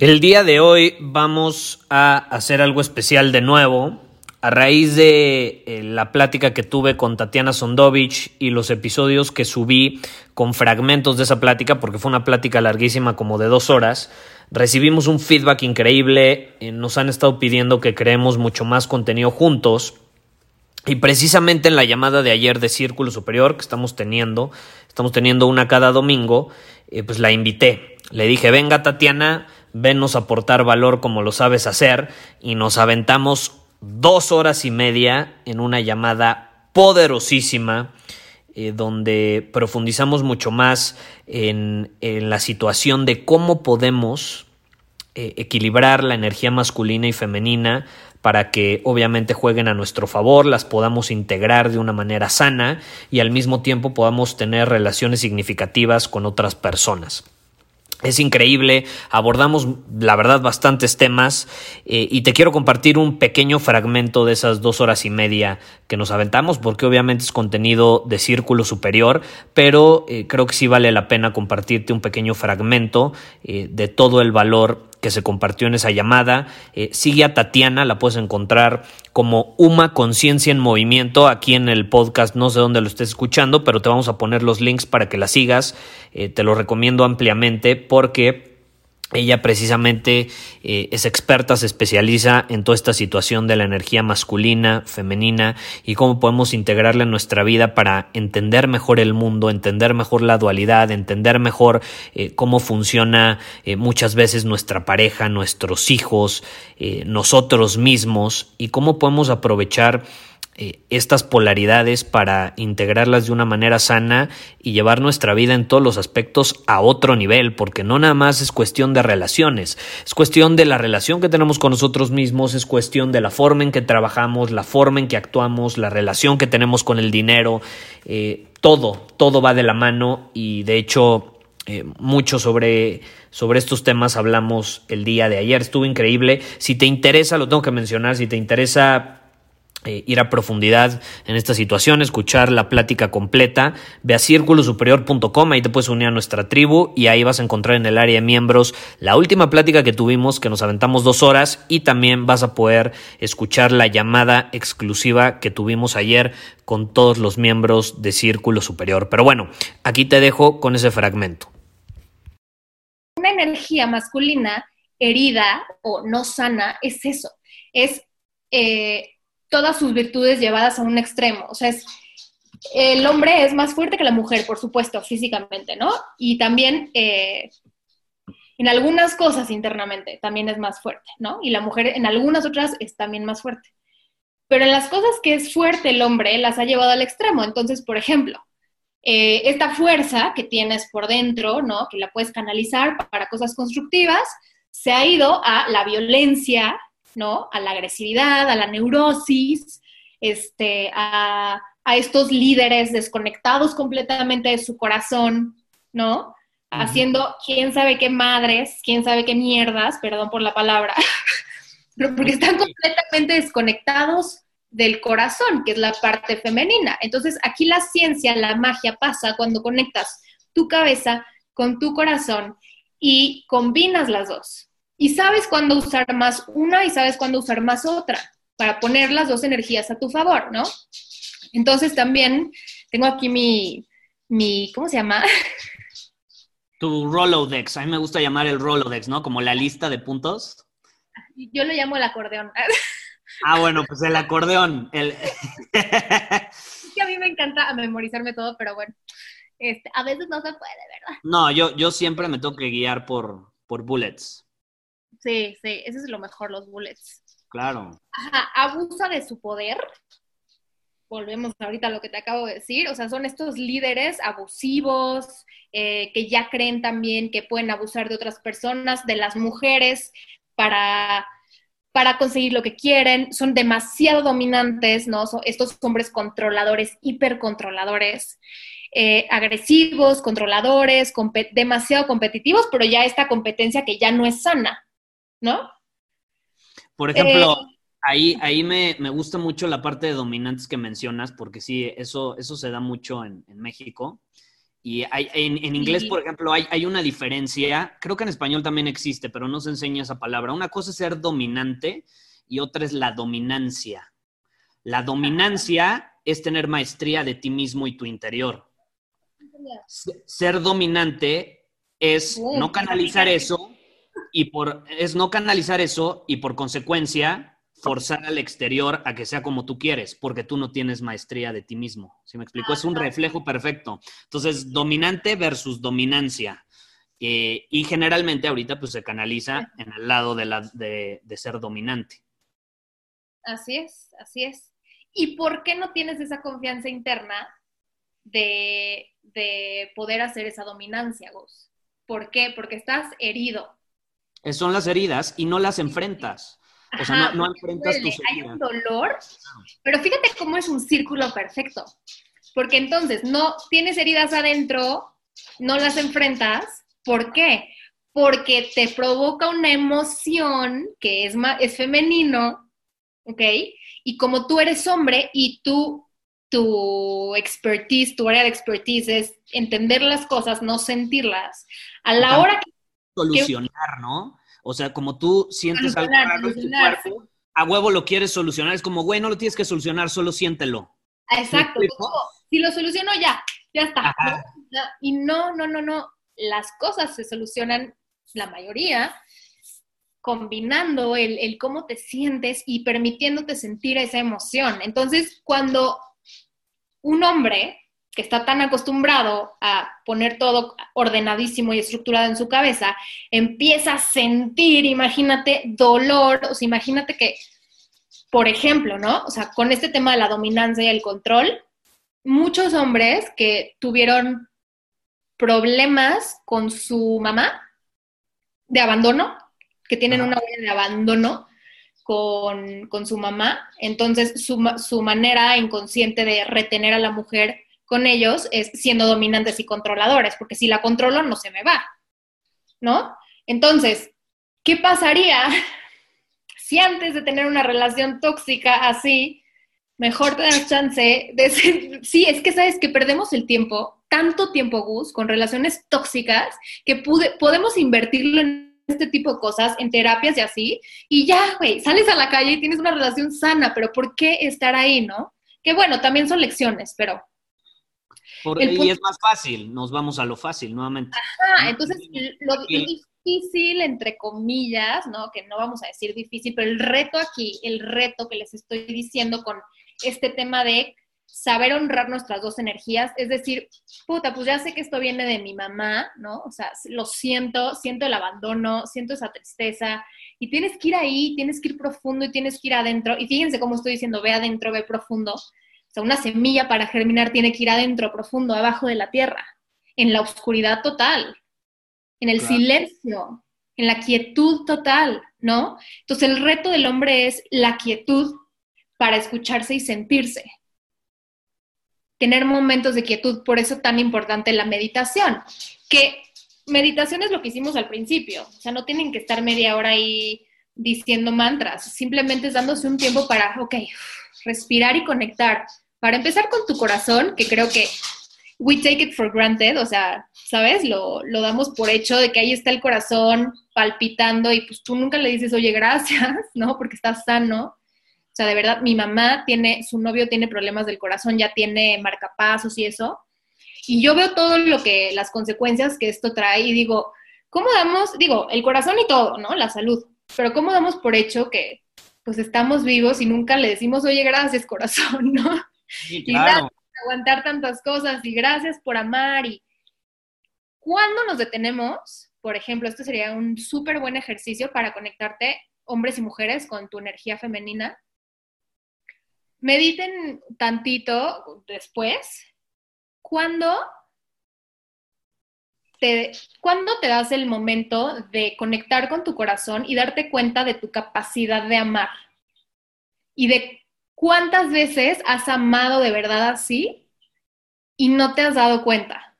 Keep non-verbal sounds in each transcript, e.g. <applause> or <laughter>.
El día de hoy vamos a hacer algo especial de nuevo. A raíz de eh, la plática que tuve con Tatiana Sondovich y los episodios que subí con fragmentos de esa plática, porque fue una plática larguísima como de dos horas, recibimos un feedback increíble, eh, nos han estado pidiendo que creemos mucho más contenido juntos. Y precisamente en la llamada de ayer de Círculo Superior que estamos teniendo, estamos teniendo una cada domingo, eh, pues la invité. Le dije, venga Tatiana, venos aportar valor como lo sabes hacer y nos aventamos dos horas y media en una llamada poderosísima eh, donde profundizamos mucho más en, la situación de cómo podemos eh, equilibrar la energía masculina y femenina para que obviamente jueguen a nuestro favor, las podamos integrar de una manera sana y al mismo tiempo podamos tener relaciones significativas con otras personas. Es increíble, abordamos la verdad bastantes temas eh, y te quiero compartir un pequeño fragmento de esas dos horas y media que nos aventamos porque obviamente es contenido de círculo superior, pero eh, creo que sí vale la pena compartirte un pequeño fragmento eh, de todo el valor que se compartió en esa llamada. Eh, sigue a Tatiana, la puedes encontrar como Uma Conciencia en Movimiento aquí en el podcast, no sé dónde lo estés escuchando, pero te vamos a poner los links para que la sigas. Te lo recomiendo ampliamente porque ella precisamente eh, es experta, se especializa en toda esta situación de la energía masculina, femenina y cómo podemos integrarla en nuestra vida para entender mejor el mundo, entender mejor la dualidad, entender mejor eh, cómo funciona eh, muchas veces nuestra pareja, nuestros hijos, nosotros mismos y cómo podemos aprovechar eh, estas polaridades para integrarlas de una manera sana y llevar nuestra vida en todos los aspectos a otro nivel, porque no nada más es cuestión de relaciones, es cuestión de la relación que tenemos con nosotros mismos, es cuestión de la forma en que trabajamos, la forma en que actuamos, la relación que tenemos con el dinero, eh, todo, todo va de la mano y de hecho eh, mucho sobre, sobre estos temas hablamos el día de ayer, estuvo increíble, si te interesa, lo tengo que mencionar, si te interesa eh, ir a profundidad en esta situación, escuchar la plática completa, ve a círculosuperior.com, ahí te puedes unir a nuestra tribu y ahí vas a encontrar en el área de miembros la última plática que tuvimos, que nos aventamos dos horas y también vas a poder escuchar la llamada exclusiva que tuvimos ayer con todos los miembros de Círculo Superior. Pero bueno, aquí te dejo con ese fragmento. Una energía masculina herida o no sana es eso, es... Eh, todas sus virtudes llevadas a un extremo. O sea, es, el hombre es más fuerte que la mujer, por supuesto, físicamente, ¿no? Y también eh, en algunas cosas internamente también es más fuerte, ¿no? Y la mujer en algunas otras es también más fuerte. Pero en las cosas que es fuerte el hombre las ha llevado al extremo. Entonces, por ejemplo, eh, esta fuerza que tienes por dentro, ¿no? Que la puedes canalizar para cosas constructivas, se ha ido a la violencia, ¿no? A la agresividad, a la neurosis, este, a, estos líderes desconectados completamente de su corazón, ¿no? Haciendo quién sabe qué madres, quién sabe qué mierdas, perdón por la palabra, <laughs> porque están completamente desconectados del corazón, que es la parte femenina. Entonces, aquí la ciencia, la magia pasa cuando conectas tu cabeza con tu corazón y combinas las dos y sabes cuándo usar más una y sabes cuándo usar más otra para poner las dos energías a tu favor, ¿no? Entonces también tengo aquí mi, mi ¿cómo se llama? Tu Rolodex, a mí me gusta llamar el Rolodex, ¿no? Como la lista de puntos. Yo lo llamo el acordeón. <laughs> Ah, bueno, pues el acordeón. El... <laughs> que a mí me encanta memorizarme todo, pero bueno, este, a veces no se puede, ¿verdad? No, yo, yo siempre me tengo que guiar por, por bullets. Sí, sí, ese es lo mejor, los bullets. Claro. Ajá, abusa de su poder. Volvemos ahorita a lo que te acabo de decir. O sea, son estos líderes abusivos, eh, que ya creen también que pueden abusar de otras personas, de las mujeres, para, para conseguir lo que quieren. Son demasiado dominantes, ¿no? Son estos hombres controladores, hipercontroladores. Eh, agresivos, controladores, demasiado competitivos, pero ya esta competencia que ya no es sana, ¿no? Por ejemplo, eh, ahí, ahí me, gusta mucho la parte de dominantes que mencionas, porque sí, eso, eso se da mucho en, México. Y hay, en, inglés, por ejemplo, hay, hay, una diferencia, creo que en español también existe, pero no se enseña esa palabra. Una cosa es ser dominante y otra es la dominancia. La dominancia es tener maestría de ti mismo y tu interior. Ser dominante es no canalizar eso y por es no canalizar eso y por consecuencia forzar al exterior a que sea como tú quieres, porque tú no tienes maestría de ti mismo. ¿Sí me explico? Es un reflejo perfecto. Entonces, dominante versus dominancia. Eh, y generalmente ahorita pues se canaliza en el lado de, la, de, de ser dominante. Así es, así es. ¿Y por qué no tienes esa confianza interna de, de poder hacer esa dominancia, Gus? ¿Por qué? Porque estás herido. Son las heridas y no las enfrentas. O sea, no, enfrentas tus Hay un dolor, pero fíjate cómo es un círculo perfecto. Porque entonces no tienes heridas adentro, no las enfrentas. ¿Por qué? Porque te provoca una emoción que es, es femenino, ¿ok? Y como tú eres hombre y tú, tu expertise, tu área de expertise es entender las cosas, no sentirlas, a la hora que solucionar, ¿no? O sea, como tú sientes algo raro en tu cuerpo, a huevo lo quieres solucionar. Es como, güey, no lo tienes que solucionar, solo siéntelo. Exacto. si lo soluciono ya, ya está. Y no, no, no, no. Las cosas se solucionan, la mayoría, combinando el, el cómo te sientes y permitiéndote sentir esa emoción. Entonces, cuando un hombre que está tan acostumbrado a poner todo ordenadísimo y estructurado en su cabeza, empieza a sentir, imagínate, dolor, o sea, imagínate que, por ejemplo, ¿no? O sea, con este tema de la dominancia y el control, muchos hombres que tuvieron problemas con su mamá de abandono, que tienen una huella de abandono con, con, su mamá, entonces su, su manera inconsciente de retener a la mujer con ellos es siendo dominantes y controladores, porque si la controlo no se me va, ¿no? Entonces, ¿qué pasaría <laughs> si antes de tener una relación tóxica así, mejor te das chance de ser... <laughs> Sí, es que sabes que perdemos el tiempo, tanto tiempo, Gus, con relaciones tóxicas, que pude, podemos invertirlo en este tipo de cosas, en terapias y así, y ya, güey, sales a la calle y tienes una relación sana, pero ¿por qué estar ahí, no? Que bueno, también son lecciones, pero y es más fácil, nos vamos a lo fácil nuevamente. Ajá, entonces lo, difícil, entre comillas, ¿no? Que no vamos a decir difícil, pero el reto aquí, el reto que les estoy diciendo con este tema de saber honrar nuestras dos energías, es decir, puta, pues ya sé que esto viene de mi mamá, ¿no? O sea, lo siento, siento el abandono, siento esa tristeza, y tienes que ir ahí, tienes que ir profundo y tienes que ir adentro, y fíjense cómo estoy diciendo, ve adentro, ve profundo, o sea, una semilla para germinar tiene que ir adentro, profundo, abajo de la tierra, en la oscuridad total, en el silencio, en la quietud total, ¿no? Entonces el reto del hombre es la quietud para escucharse y sentirse. Tener momentos de quietud, por eso tan importante la meditación, que meditación es lo que hicimos al principio, o sea, no tienen que estar media hora ahí diciendo mantras, simplemente es dándose un tiempo para, ok, respirar y conectar. Para empezar con tu corazón, que creo que we take it for granted, o sea, ¿sabes? Lo, lo damos por hecho de que ahí está el corazón palpitando y pues tú nunca le dices, oye, gracias, <laughs> ¿no? Porque estás sano. O sea, de verdad, mi mamá tiene, su novio tiene problemas del corazón, ya tiene marcapasos y eso. Y yo veo todo lo que, las consecuencias que esto trae y digo, ¿cómo damos? Digo, el corazón y todo, ¿no? La salud pero ¿cómo damos por hecho que pues estamos vivos y nunca le decimos, oye, gracias corazón, <laughs> ¿no? Sí, Y gracias por aguantar tantas cosas y gracias por amar y cuando nos detenemos, por ejemplo, esto sería un súper buen ejercicio para conectarte hombres y mujeres con tu energía femenina. Mediten tantito después. ¿Cuándo te, ¿Cuándo te das el momento de conectar con tu corazón y darte cuenta de tu capacidad de amar? Y de cuántas veces has amado de verdad así y no te has dado cuenta.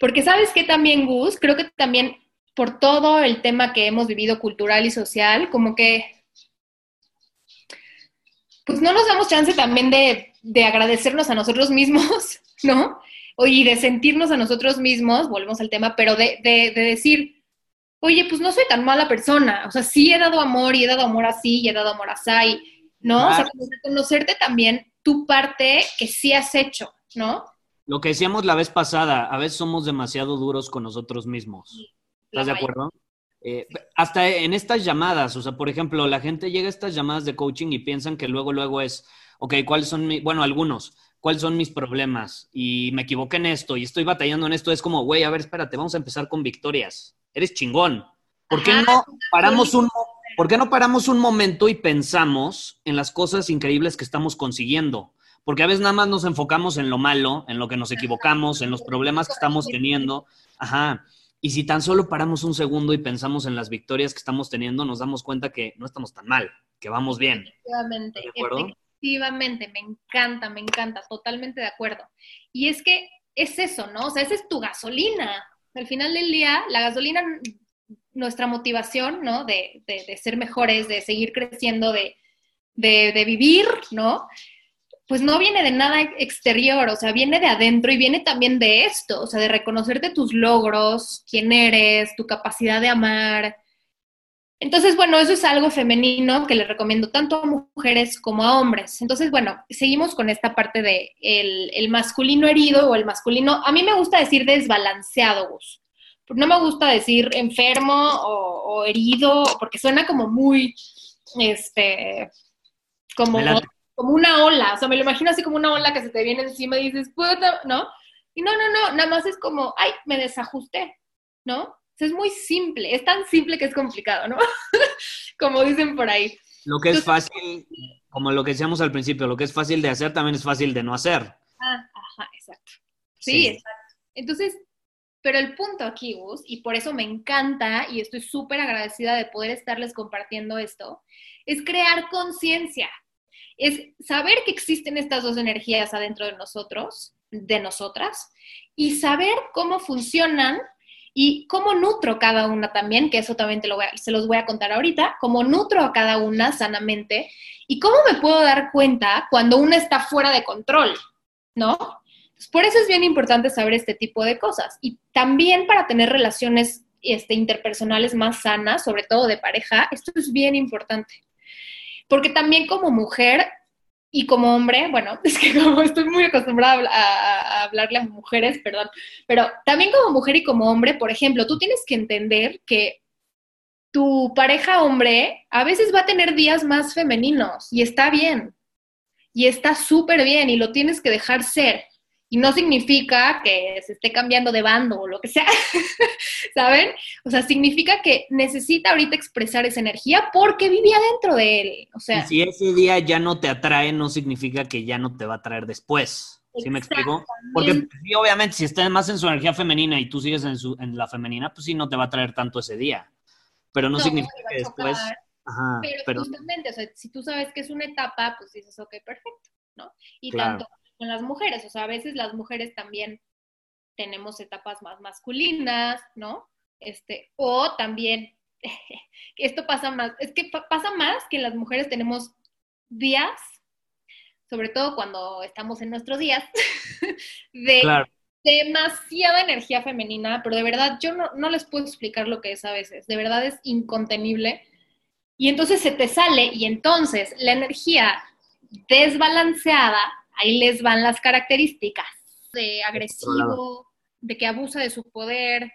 Porque sabes que también, Gus, creo que también por todo el tema que hemos vivido cultural y social, como que pues no nos damos chance también de, de agradecernos a nosotros mismos, <laughs> ¿no? y de sentirnos a nosotros mismos, volvemos al tema, pero de, de, de, decir, oye, pues no soy tan mala persona, o sea, sí he dado amor y he dado amor así y he dado amor así, ¿no? Claro. O sea, conocerte también tu parte que sí has hecho, ¿no? Lo que decíamos la vez pasada, a veces somos demasiado duros con nosotros mismos. ¿Estás de acuerdo? Eh, hasta en estas llamadas, o sea, por ejemplo, la gente llega a estas llamadas de coaching y piensan que luego, luego es, ok, ¿cuáles son mis, bueno, algunos, cuáles son mis problemas? Y me equivoqué en esto y estoy batallando en esto. Es como, güey, a ver, espérate, vamos a empezar con victorias. Eres chingón. ¿Por qué no paramos un, ¿por qué no paramos un momento y pensamos en las cosas increíbles que estamos consiguiendo? Porque a veces nada más nos enfocamos en lo malo, en lo que nos equivocamos, en los problemas que estamos teniendo. Ajá. Y si tan solo paramos un segundo y pensamos en las victorias que estamos teniendo, nos damos cuenta que no estamos tan mal, que vamos bien. Efectivamente, efectivamente, me encanta, me encanta, totalmente de acuerdo. Y es que es eso, ¿no? O sea, esa es tu gasolina. Al final del día, la gasolina, nuestra motivación, ¿no? De, de, de ser mejores, de seguir creciendo, de, de vivir, ¿no? pues no viene de nada exterior, o sea, viene de adentro y viene también de esto, o sea, de reconocerte tus logros, quién eres, tu capacidad de amar. Entonces, bueno, eso es algo femenino que le recomiendo tanto a mujeres como a hombres. Entonces, bueno, seguimos con esta parte de el, el masculino herido o el masculino, a mí me gusta decir desbalanceado, Gus. No me gusta decir enfermo o, o herido, porque suena como muy, este, como como una ola, o sea, me lo imagino así como una ola que se te viene encima y dices, puta, ¿no? Y no, no, no, nada más es como, ay, me desajusté, ¿no? O sea, es muy simple, es tan simple que es complicado, ¿no? <laughs> como dicen por ahí. Lo que es fácil, como lo que decíamos al principio, lo que es fácil de hacer también es fácil de no hacer. Ah, ajá, exacto. Sí, sí. exacto. Entonces, pero el punto aquí, Gus, y por eso me encanta y estoy súper agradecida de poder estarles compartiendo esto, es crear conciencia es saber que existen estas dos energías adentro de nosotros, de nosotras, y saber cómo funcionan y cómo nutro cada una también, que eso también se los voy a contar ahorita, cómo nutro a cada una sanamente y cómo me puedo dar cuenta cuando una está fuera de control, ¿no? Por eso es bien importante saber este tipo de cosas y también para tener relaciones este, interpersonales más sanas, sobre todo de pareja, esto es bien importante. Porque también como mujer y como hombre, bueno, <laughs> es que como estoy muy acostumbrada a, a, hablarle a mujeres, perdón, pero también como mujer y como hombre, por ejemplo, tú tienes que entender que tu pareja hombre a veces va a tener días más femeninos y está bien, y está súper bien y lo tienes que dejar ser. Y no significa que se esté cambiando de bando o lo que sea, <laughs> ¿saben? O sea, significa que necesita ahorita expresar esa energía porque vivía dentro de él. O sea, y si ese día ya no te atrae, no significa que ya no te va a atraer después. ¿Sí me explico? Porque sí, obviamente si está más en su energía femenina y tú sigues en, su, en la femenina, pues sí, no te va a atraer tanto ese día. Pero no, no significa que después... Ajá, pero, pero, justamente, o sea, si tú sabes que es una etapa, pues dices, ok, perfecto, ¿no? Y claro. tanto con las mujeres, o sea, a veces las mujeres también tenemos etapas más masculinas, ¿no? Este, o también, <laughs> esto pasa más, es que pasa más que las mujeres tenemos días, sobre todo cuando estamos en nuestros días, <laughs> de claro. demasiada energía femenina, pero de verdad yo no, no les puedo explicar lo que es a veces, de verdad es incontenible. Y entonces se te sale y entonces la energía desbalanceada ahí les van las características de agresivo, de que abusa de su poder,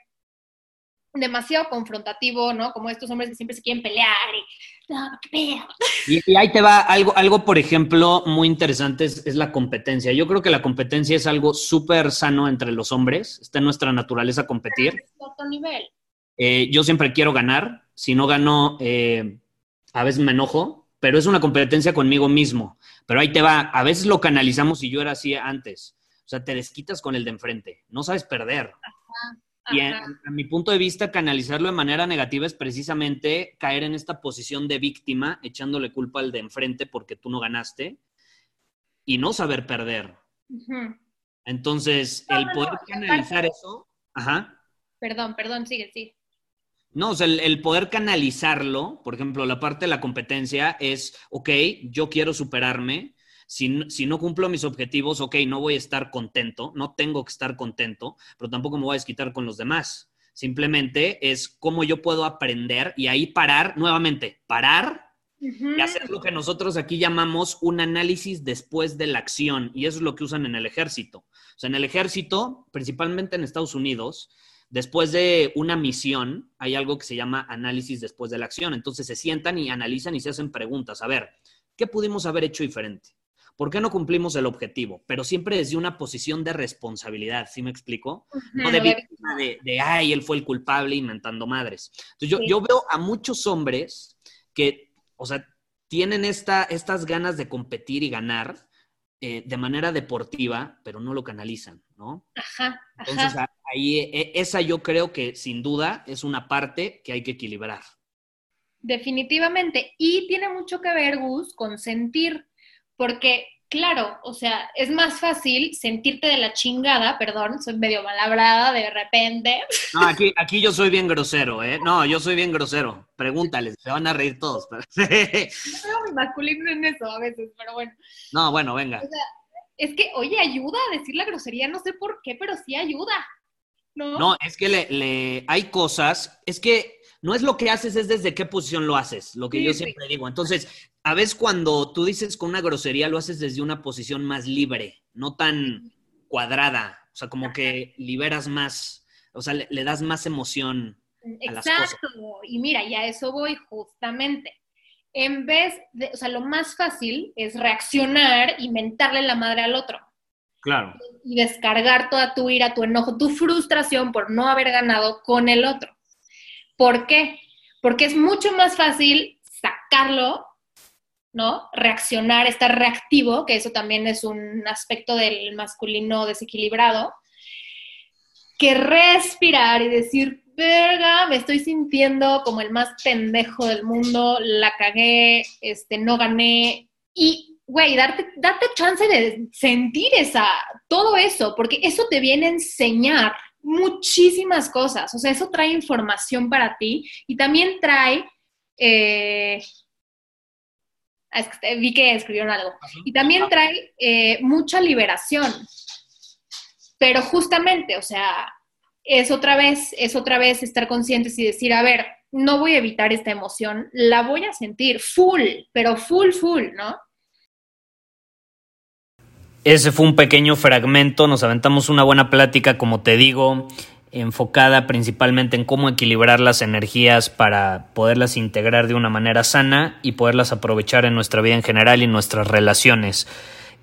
demasiado confrontativo, ¿no? Como estos hombres que siempre se quieren pelear y, no, qué Y, ahí te va algo, algo, por ejemplo, muy interesante es, la competencia. Yo creo que la competencia es algo súper sano entre los hombres. Está en nuestra naturaleza competir. Otro nivel. Eh, yo siempre quiero ganar. Si no gano, eh, a veces me enojo, pero es una competencia conmigo mismo. Pero ahí te va. A veces lo canalizamos y yo era así antes. O sea, te desquitas con el de enfrente. No sabes perder. Ajá. Y a, mi punto de vista, canalizarlo de manera negativa es precisamente caer en esta posición de víctima, echándole culpa al de enfrente porque tú no ganaste y no saber perder. Entonces, el poder canalizar eso. Ajá. Perdón, perdón, sigue, sí. No, o sea, el, el, poder canalizarlo, por ejemplo, la parte de la competencia es, ok, yo quiero superarme, si, no cumplo mis objetivos, ok, no voy a estar contento, no tengo que estar contento, pero tampoco me voy a desquitar con los demás. Simplemente es cómo yo puedo aprender y ahí parar, nuevamente, parar y hacer lo que nosotros aquí llamamos un análisis después de la acción. Y eso es lo que usan en el ejército. O sea, en el ejército, principalmente en Estados Unidos, después de una misión, hay algo que se llama análisis después de la acción. Entonces se sientan y analizan y se hacen preguntas. A ver, ¿qué pudimos haber hecho diferente? ¿Por qué no cumplimos el objetivo? Pero siempre desde una posición de responsabilidad, ¿sí me explico? no de víctima de, ay, él fue el culpable inventando madres. Entonces yo, yo veo a muchos hombres que, o sea, tienen esta, estas ganas de competir y ganar eh, de manera deportiva, pero no lo canalizan, ¿no? Ajá. Entonces ahí, e, esa yo creo que sin duda es una parte que hay que equilibrar. Definitivamente. Y tiene mucho que ver, Gus, con sentir porque, claro, o sea, es más fácil sentirte de la chingada, perdón, soy medio malabrada de repente. No, aquí, aquí yo soy bien grosero, ¿eh? No, yo soy bien grosero. Pregúntales, se van a reír todos. Pero... no veo mi masculino en eso a veces, pero bueno. No, bueno, venga. O sea, es que, oye, ayuda a decir la grosería, no sé por qué, pero sí ayuda. No, no es que le, le, hay cosas, es que no es lo que haces, es desde qué posición lo haces, lo que yo siempre digo. Entonces, a veces cuando tú dices con una grosería lo haces desde una posición más libre, no tan cuadrada, o sea, como que liberas más, o sea, le, das más emoción a las cosas. Exacto, y mira, y a eso voy justamente. En vez de, o sea, lo más fácil es reaccionar y mentarle la madre al otro. Claro. Y descargar toda tu ira, tu enojo, tu frustración por no haber ganado con el otro. ¿Por qué? Porque es mucho más fácil sacarlo ¿no? Reaccionar, estar reactivo, que eso también es un aspecto del masculino desequilibrado, que respirar y decir, verga, me estoy sintiendo como el más pendejo del mundo, la cagué, este, no gané, y, güey, darte, chance de sentir esa, todo eso, porque eso te viene a enseñar muchísimas cosas, o sea, eso trae información para ti y también trae... Eh, vi que escribieron algo. Y también trae eh, mucha liberación. Pero justamente, o sea, es otra vez, es otra vez estar conscientes y decir, a ver, no voy a evitar esta emoción, la voy a sentir full, pero full, full, ¿no? Ese fue un pequeño fragmento, nos aventamos una buena plática, como te digo, enfocada principalmente en cómo equilibrar las energías para poderlas integrar de una manera sana y poderlas aprovechar en nuestra vida en general y nuestras relaciones.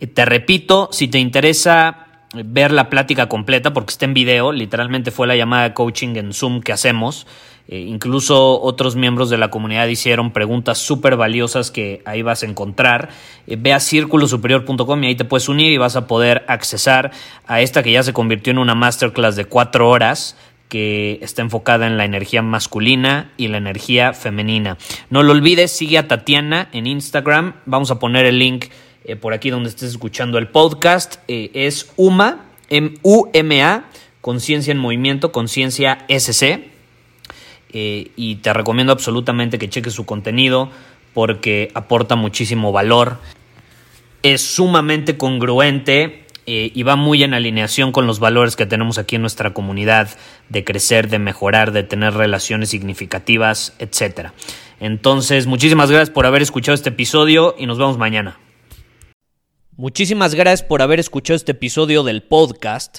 Eh, te repito, si te interesa ver la plática completa, porque está en video, literalmente fue la llamada de coaching en Zoom que hacemos, eh, incluso otros miembros de la comunidad hicieron preguntas súper valiosas que ahí vas a encontrar. Eh, ve a círculosuperior.com y ahí te puedes unir y vas a poder accesar a esta que ya se convirtió en una masterclass de cuatro horas que está enfocada en la energía masculina y la energía femenina. No lo olvides, sigue a Tatiana en Instagram. Vamos a poner el link eh, por aquí donde estés escuchando el podcast. es UMA, M-U-M-A, Conciencia en Movimiento, Conciencia SC. Eh, y te recomiendo absolutamente que cheques su contenido porque aporta muchísimo valor. Es sumamente congruente eh, y va muy en alineación con los valores que tenemos aquí en nuestra comunidad de crecer, de mejorar, de tener relaciones significativas, etc. Entonces, muchísimas gracias por haber escuchado este episodio y nos vemos mañana. Muchísimas gracias por haber escuchado este episodio del podcast.